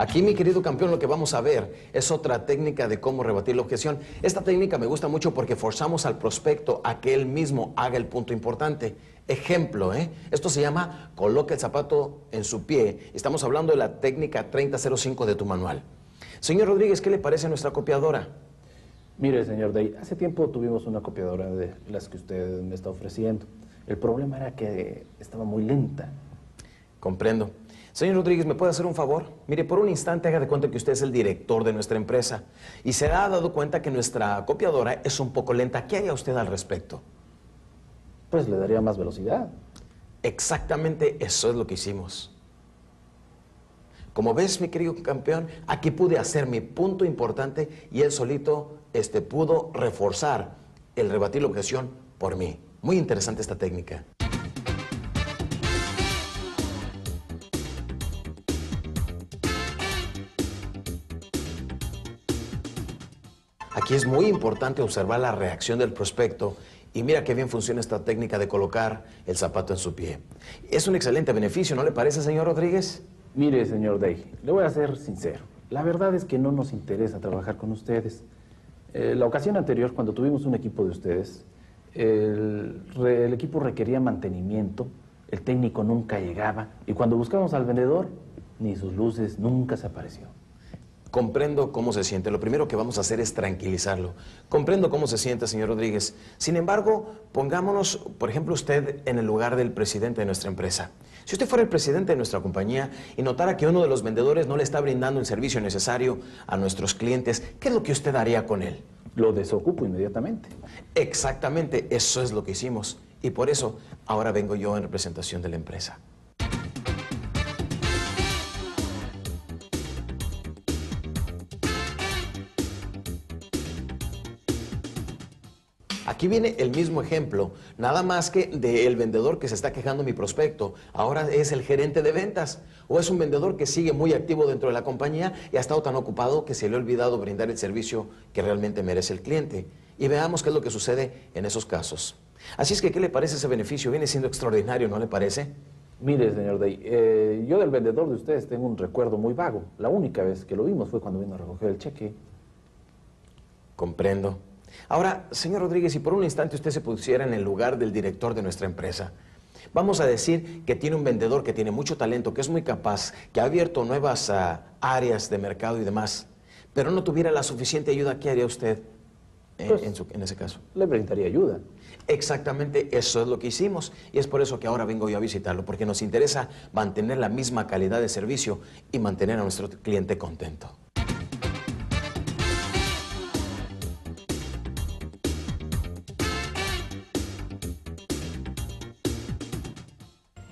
Aquí, mi querido campeón, lo que vamos a ver es otra técnica de cómo rebatir la objeción. Esta técnica me gusta mucho porque forzamos al prospecto a que él mismo haga el punto importante. Ejemplo, ¿eh? Esto se llama coloca el zapato en su pie. Estamos hablando de la técnica 3005 de tu manual. Señor Rodríguez, ¿qué le parece a nuestra copiadora? Mire, señor Day, hace tiempo tuvimos una copiadora de las que usted me está ofreciendo. El problema era que estaba muy lenta. Comprendo. Señor Rodríguez, ¿me puede hacer un favor? Mire, por un instante haga de cuenta que usted es el director de nuestra empresa y se ha dado cuenta que nuestra copiadora es un poco lenta. ¿Qué haría usted al respecto? Pues le daría más velocidad. Exactamente eso es lo que hicimos. Como ves, mi querido campeón, aquí pude hacer mi punto importante y él solito este, pudo reforzar el rebatir la objeción por mí. Muy interesante esta técnica. Aquí es muy importante observar la reacción del prospecto y mira qué bien funciona esta técnica de colocar el zapato en su pie. Es un excelente beneficio, ¿no le parece, señor Rodríguez? Mire, señor Day, le voy a ser sincero. La verdad es que no nos interesa trabajar con ustedes. Eh, la ocasión anterior, cuando tuvimos un equipo de ustedes, el, equipo requería mantenimiento, el técnico nunca llegaba y cuando buscamos al vendedor, ni sus luces nunca se apareció. Comprendo cómo se siente. Lo primero que vamos a hacer es tranquilizarlo. Comprendo cómo se siente, señor Rodríguez. Sin embargo, pongámonos, por ejemplo, usted en el lugar del presidente de nuestra empresa. Si usted fuera el presidente de nuestra compañía y notara que uno de los vendedores no le está brindando el servicio necesario a nuestros clientes, ¿qué es lo que usted haría con él? Lo desocupo inmediatamente. Exactamente, eso es lo que hicimos. Y por eso ahora vengo yo en representación de la empresa. Aquí viene el mismo ejemplo, nada más que del vendedor que se está quejando mi prospecto. Ahora es el gerente de ventas o es un vendedor que sigue muy activo dentro de la compañía y ha estado tan ocupado que se le ha olvidado brindar el servicio que realmente merece el cliente. Y veamos qué es lo que sucede en esos casos. Así es que, ¿qué le parece ese beneficio? Viene siendo extraordinario, ¿no le parece? Mire, señor Day, eh, yo del vendedor de ustedes tengo un recuerdo muy vago. La única vez que lo vimos fue cuando vino a recoger el cheque. Comprendo. Ahora, señor Rodríguez, si por un instante usted se pusiera en el lugar del director de nuestra empresa, vamos a decir que tiene un vendedor que tiene mucho talento, que es muy capaz, que ha abierto nuevas ah, áreas de mercado y demás, pero no tuviera la suficiente ayuda, ¿qué haría usted eh, Pues- en, su- en ese caso? Le brindaría ayuda. Exactamente eso es lo que hicimos y es por eso que ahora vengo yo a visitarlo, porque nos interesa mantener la misma calidad de servicio y mantener a nuestro cliente contento.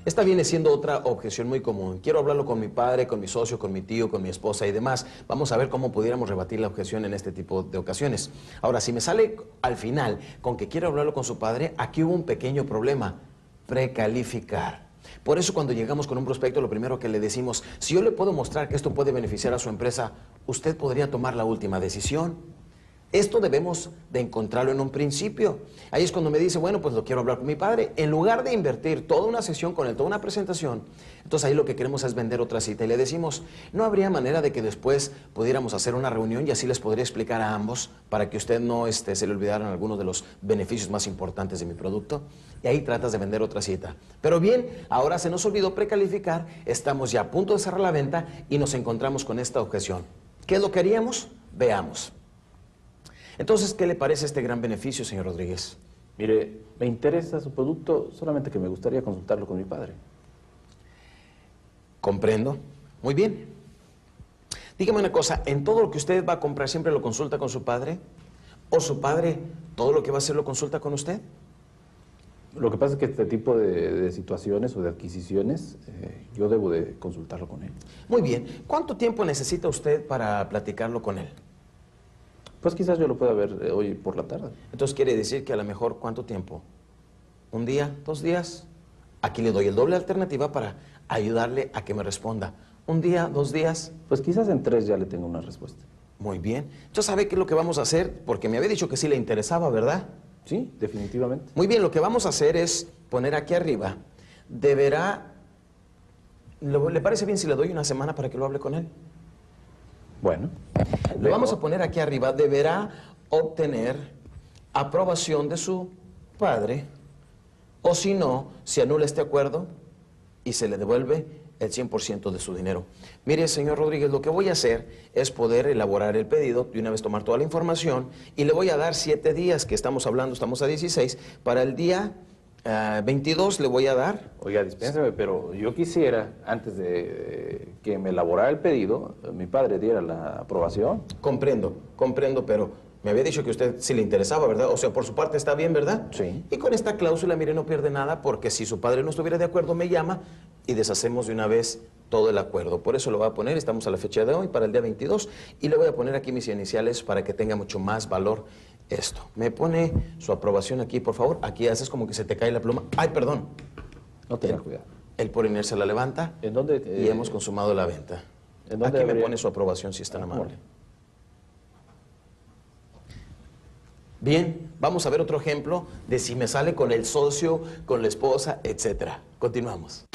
Esta viene siendo otra objeción muy común. Quiero hablarlo con mi padre, con mi socio, con mi tío, con mi esposa y demás. Vamos a ver cómo pudiéramos rebatir la objeción en este tipo de ocasiones. Ahora, si me sale al final con que quiero hablarlo con su padre, aquí hubo un pequeño problema. Precalificar. Por eso cuando llegamos con un prospecto, lo primero que le decimos, si yo le puedo mostrar que esto puede beneficiar a su empresa, usted podría tomar la última decisión. Esto debemos de encontrarlo en un principio. Ahí es cuando me dice, bueno, pues lo quiero hablar con mi padre. En lugar de invertir toda una sesión con él, toda una presentación, entonces ahí lo que queremos es vender otra cita y le decimos, no habría manera de que después pudiéramos hacer una reunión y así les podría explicar a ambos para que usted no este, se le olvidaran algunos de los beneficios más importantes de mi producto. Y ahí tratas de vender otra cita. Pero bien, ahora se nos olvidó precalificar, estamos ya a punto de cerrar la venta y nos encontramos con esta objeción. ¿Qué es lo que haríamos? Veamos. Entonces, ¿qué le parece este gran beneficio, señor Rodríguez? Mire, me interesa su producto, solamente que me gustaría consultarlo con mi padre. Comprendo. Muy bien. Dígame una cosa, ¿en todo lo que usted va a comprar siempre lo consulta con su padre? ¿O su padre todo lo que va a hacer lo consulta con usted? Lo que pasa es que este tipo de, de situaciones o de adquisiciones, eh, yo debo de consultarlo con él. Muy bien. ¿Cuánto tiempo necesita usted para platicarlo con él? Pues quizás yo lo pueda ver eh, hoy por la tarde. Entonces quiere decir que a lo mejor ¿cuánto tiempo? ¿Un día? ¿Dos días? Aquí le doy el doble alternativa para ayudarle a que me responda. ¿Un día? ¿Dos días? Pues quizás en tres ya le tengo una respuesta. Muy bien. Entonces sabe qué es lo que vamos a hacer, porque me había dicho que sí le interesaba, ¿verdad? Sí, definitivamente. Muy bien, lo que vamos a hacer es poner aquí arriba, deberá, ¿lo- ¿le parece bien si le doy una semana para que lo hable con él? Bueno. Le vamos a poner aquí arriba, deberá obtener aprobación de su padre, o si no, se anula este acuerdo y se le devuelve el 100% de su dinero. Mire, señor Rodríguez, lo que voy a hacer es poder elaborar el pedido, de una vez tomar toda la información, y le voy a dar siete días, que estamos hablando, estamos a 16, para el día 22 ah, le voy a dar. Oiga, dispénseme, pero yo quisiera, antes de que me elaborara el pedido, mi padre diera la aprobación. Comprendo, comprendo, pero me había dicho que usted sí le interesaba, ¿verdad? O sea, por su parte está bien, ¿verdad? Sí. Y con esta cláusula, mire, no pierde nada, porque si su padre no estuviera de acuerdo, me llama y deshacemos de una vez todo el acuerdo. Por eso lo voy a poner, estamos a la fecha de hoy, para el día 22, y le voy a poner aquí mis iniciales para que tenga mucho más valor esto. Me pone su aprobación aquí, por favor. Aquí haces como que se te cae la pluma. ¡Ay, perdón! No tenga cuidado. Él por inercia la levanta ¿En dónde, y hemos consumado la venta. ¿en dónde aquí me pone su aprobación si es tan Ah, amable. bueno. Bien, vamos a ver otro ejemplo de si me sale con el socio, con la esposa, etcétera. Continuamos.